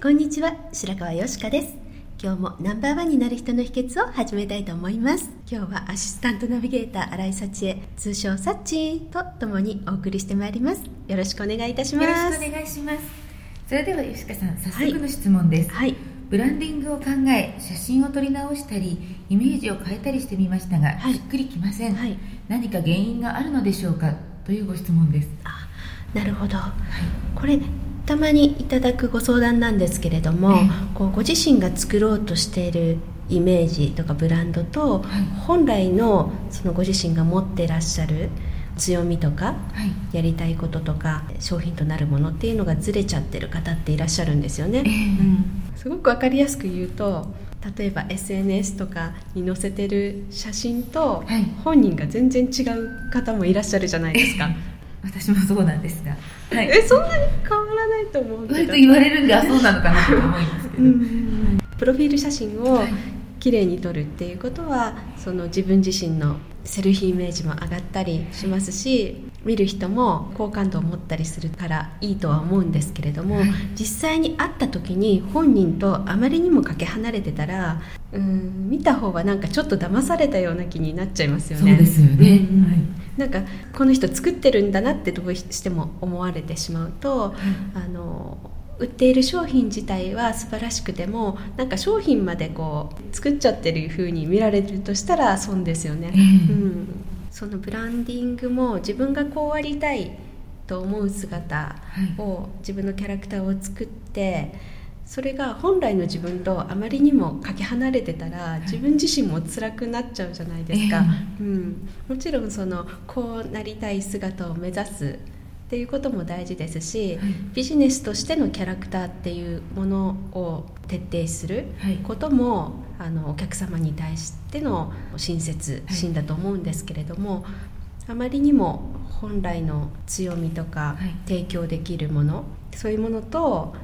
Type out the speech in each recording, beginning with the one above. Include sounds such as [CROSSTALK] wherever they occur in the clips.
こんにちは。白川よしかです。今日もナンバーワンになる人の秘訣を始めたいと思います。今日はアシスタントナビゲーター新井幸恵、通称サッチーと共にお送りしてまいります。よろしくお願いいたします。よろしくお願いしますそれでは吉川さん早速の質問です、はい、ブランディングを考え写真を撮り直したりイメージを変えたりしてみましたが、はいしっくりきません、はい何か原因があるのでしょうかというご質問ですあ、なるほど。これたまにいただくご相談なんですけれども、ええ。こうご自身が作ろうとしているイメージとかブランドと、はい。本来のそのご自身が持ってらっしゃる強みとかはい。やりたいこととか商品となるものっていうのがずれちゃってる方っていらっしゃるんですよね、ええ。うん。すごく分かりやすく言うと例えば SNS とかに載せてる写真とはい。本人が全然違う方もいらっしゃるじゃないですか、私もそうなんですが、はい、えそんなに変わらないと思うけど。割と言われるんであそうなのかなと思いますけど、うんプロフィール写真をはい。綺麗に撮るっていうことはその自分自身のセルフイメージも上がったりしますし見る人も好感度を持ったりするからいいとは思うんですけれども、はい。実際に会った時に本人とあまりにもかけ離れてたらうん見た方はなんかちょっと騙されたような気になっちゃいますよね。そうですよね、うん。はいなんかこの人作ってるんだなってどうしても思われてしまうと、あの売っている商品自体は素晴らしくてもなんか商品までこう作っちゃってる風に見られるとしたら損ですよね、ええ。うん、そのブランディングも自分がこうありたいと思う姿を、自分のキャラクターを作ってそれが本来の自分とあまりにもかけ離れてたら自分自身も辛くなっちゃうじゃないですか、うん、もちろんそのこうなりたい姿を目指すっていうことも大事ですし、はい。ビジネスとしてのキャラクターっていうものを徹底するはい。ことも、あのお客様に対しての親切はい。心だと思うんですけれども、あまりにも本来の強みとかはい。提供できるもの、そういうものと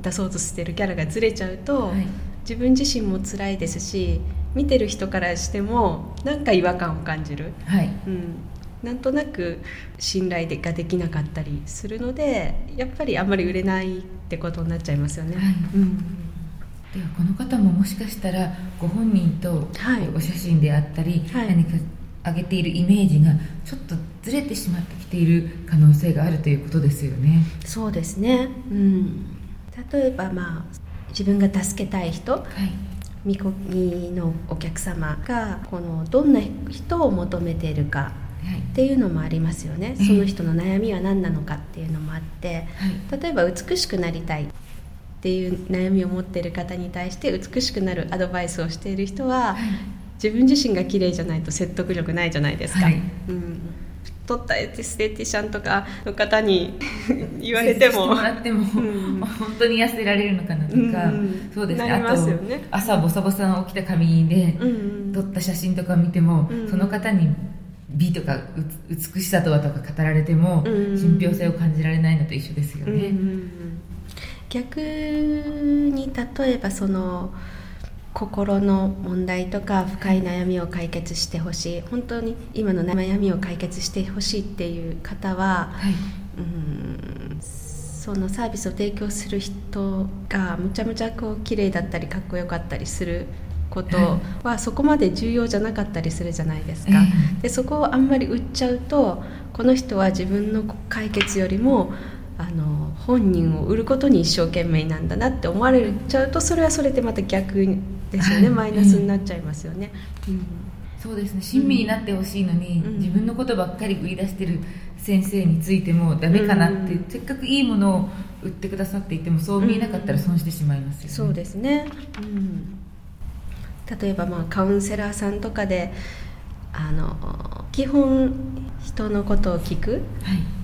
出そうとしてるキャラがずれちゃうと、はい。自分自身も辛いですし見てる人からしてもなんか違和感を感じる、はい。うん、なんとなく信頼ができなかったりするのでやっぱりあんまり売れないってことになっちゃいますよね。はい。うん。ではこの方ももしかしたらご本人とはい。お写真であったり、はい。何か上げているイメージがちょっとずれてしまってきている可能性があるということですよね。そうですね、うん、例えばまあ自分が助けたい人はい。見込みのお客様がこのどんな人を求めているかはい。っていうのもありますよね。ええ。その人の悩みは何なのかっていうのもあってはい。例えば美しくなりたいっていう悩みを持っている方に対して美しくなるアドバイスをしている人は自分自身が綺麗じゃないと説得力ないじゃないですか、はい。うん、撮ったエステティシャンとかの方に [LAUGHS] 言われても。もらっても、ん。本当に痩せられるのかなとか、うんそうですね。なりますよあねと朝ボサボサの起きた髪でうんうん。撮った写真とか見ても、うん。その方に美とかう美しさとはとか語られても、うん信憑性を感じられないのと一緒ですようんうんね。うん。逆に例えばその心の問題とか深い悩みを解決してほしい。本当に今の悩みを解決してほしいっていう方ははい。うんそのサービスを提供する人がむちゃむちゃこう綺麗だったりかっこよかったりすることはそこまで重要じゃなかったりするじゃないですか、でそこをあんまり売っちゃうとこの人は自分の解決よりもあの本人を売ることに一生懸命なんだなって思われちゃうとそれはそれでまた逆ですよね、マイナスになっちゃいますよね。うん。そうですね。親身になってほしいのに、うん、自分のことばっかり売り出してる先生についてもダメかなって、うん、せっかくいいものを売ってくださっていてもそう見えなかったら損してしまいますよね、そうですね、うん、例えばまあカウンセラーさんとかであの基本人のことを聞く、はい、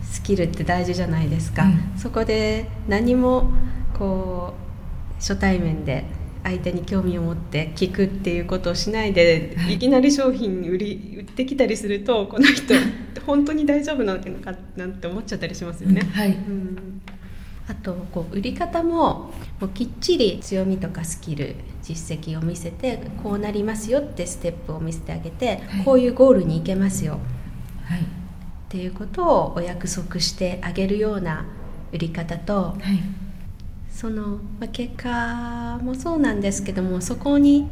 スキルって大事じゃないですか、そこで何もこう初対面で相手に興味を持って聞くっていうことをしないで、はい、いきなり商品売り売ってきたりするとこの人 [LAUGHS] 本当に大丈夫なのかなんて思っちゃったりしますよね。はい、うん。あとこう売り方ももうきっちり強みとかスキル実績を見せてこうなりますよってステップを見せてあげて、はい、こういうゴールに行けますよ、はい、っていうことをお約束してあげるような売り方と、はいその、まあ、結果もそうなんですけどもそこに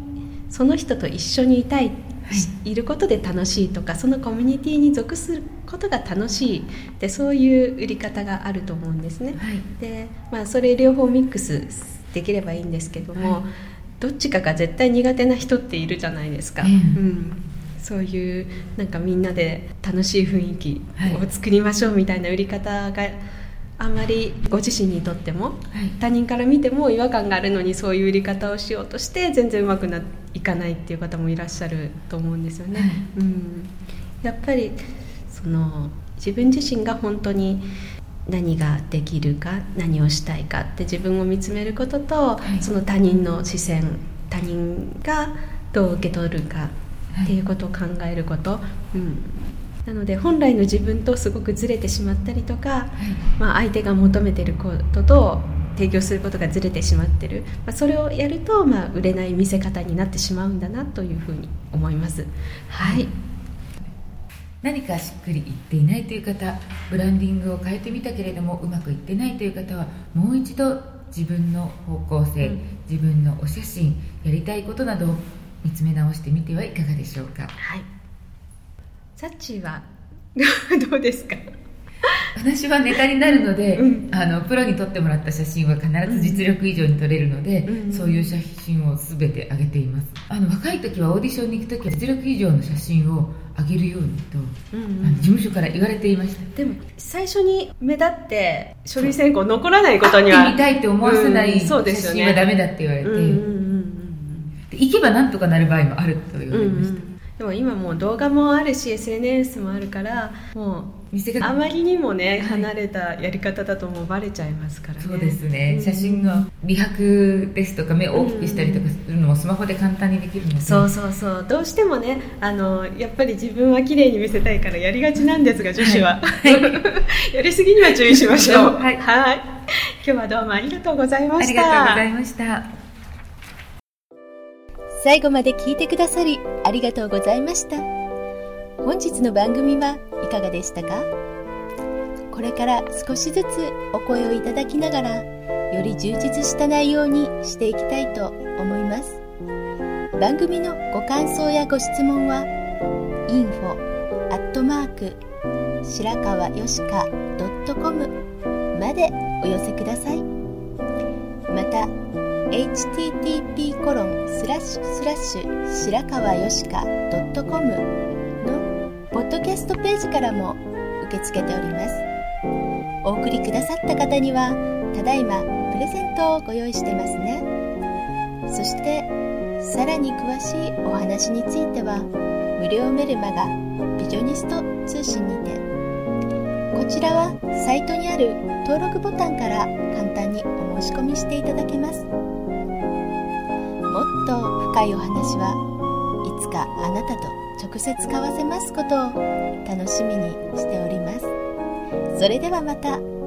その人と一緒にいたい、はい、いることで楽しいとかそのコミュニティに属することが楽しいでそういう売り方があると思うんですね。はい、でまあ、それ両方ミックスできればいいんですけども、はい、どっちかが絶対苦手な人っているじゃないですか。うん、うん。そういうなんかみんなで楽しい雰囲気を作りましょうみたいな売り方があんまりご自身にとっても、はい、他人から見ても違和感があるのにそういう売り方をしようとして全然うまくないかないっていう方もいらっしゃると思うんですよね。はい、うん、やっぱりその自分自身が本当に何ができるか何をしたいかって自分を見つめることと、はい、その他人の視線他人がどう受け取るかっていうことを考えること、うん、なので本来の自分とすごくずれてしまったりとか、はい、まあ、相手が求めてることと提供することがずれてしまってる、まあ、それをやると、まあ、売れない見せ方になってしまうんだなというふうに思います。はい、何かしっくりいっていないという方ブランディングを変えてみたけれどもうまくいってないという方はもう一度自分の方向性、うん、自分のお写真やりたいことなどを見つめ直してみてはいかがでしょうか。はいサッチーは？[LAUGHS] どうですか？私はネタになるので、うん、あのプロに撮ってもらった写真は必ず実力以上に撮れるので、うん、そういう写真を全て上げています。あの若い時はオーディションに行く時は実力以上の写真を上げるようにと、うんうん、あの事務所から言われていました。でも最初に目立って書類選考残らないことには見たいって思わせない写真はダメだって言われて、行けばなんとかなる場合もあると言われました、うんうんでも今もう動画もあるし SNS もあるからもうあまりにもね、離れたやり方だともうバレちゃいますからね。そうですね、うん、写真の美白ですとか目を大きくしたりとかするのもスマホで簡単にできるので、うん、そうそうそう。どうしてもねあのやっぱり自分は綺麗に見せたいからやりがちなんですが女子は、はい、[LAUGHS] やりすぎには注意しましょう。[LAUGHS] はい、はい、今日はどうもありがとうございました。ありがとうございました最後まで聞いてくださりありがとうございました。本日の番組はいかがでしたか？これから少しずつお声をいただきながら、より充実した内容にしていきたいと思います。番組のご感想やご質問は、info アットマーク白川よしか .com までお寄せください。また、http コロンスラッシュスラッシュ白川よしか .com のポッドキャストページからも受け付けておりますお送りくださった方にはただいまプレゼントをご用意してますねそしてさらに詳しいお話については無料メルマガビジョニスト通信にてこちらはサイトにある登録ボタンから簡単にお申し込みしていただけます。と深いお話はいつかあなたと直接交わせますことを楽しみにしております。それではまた。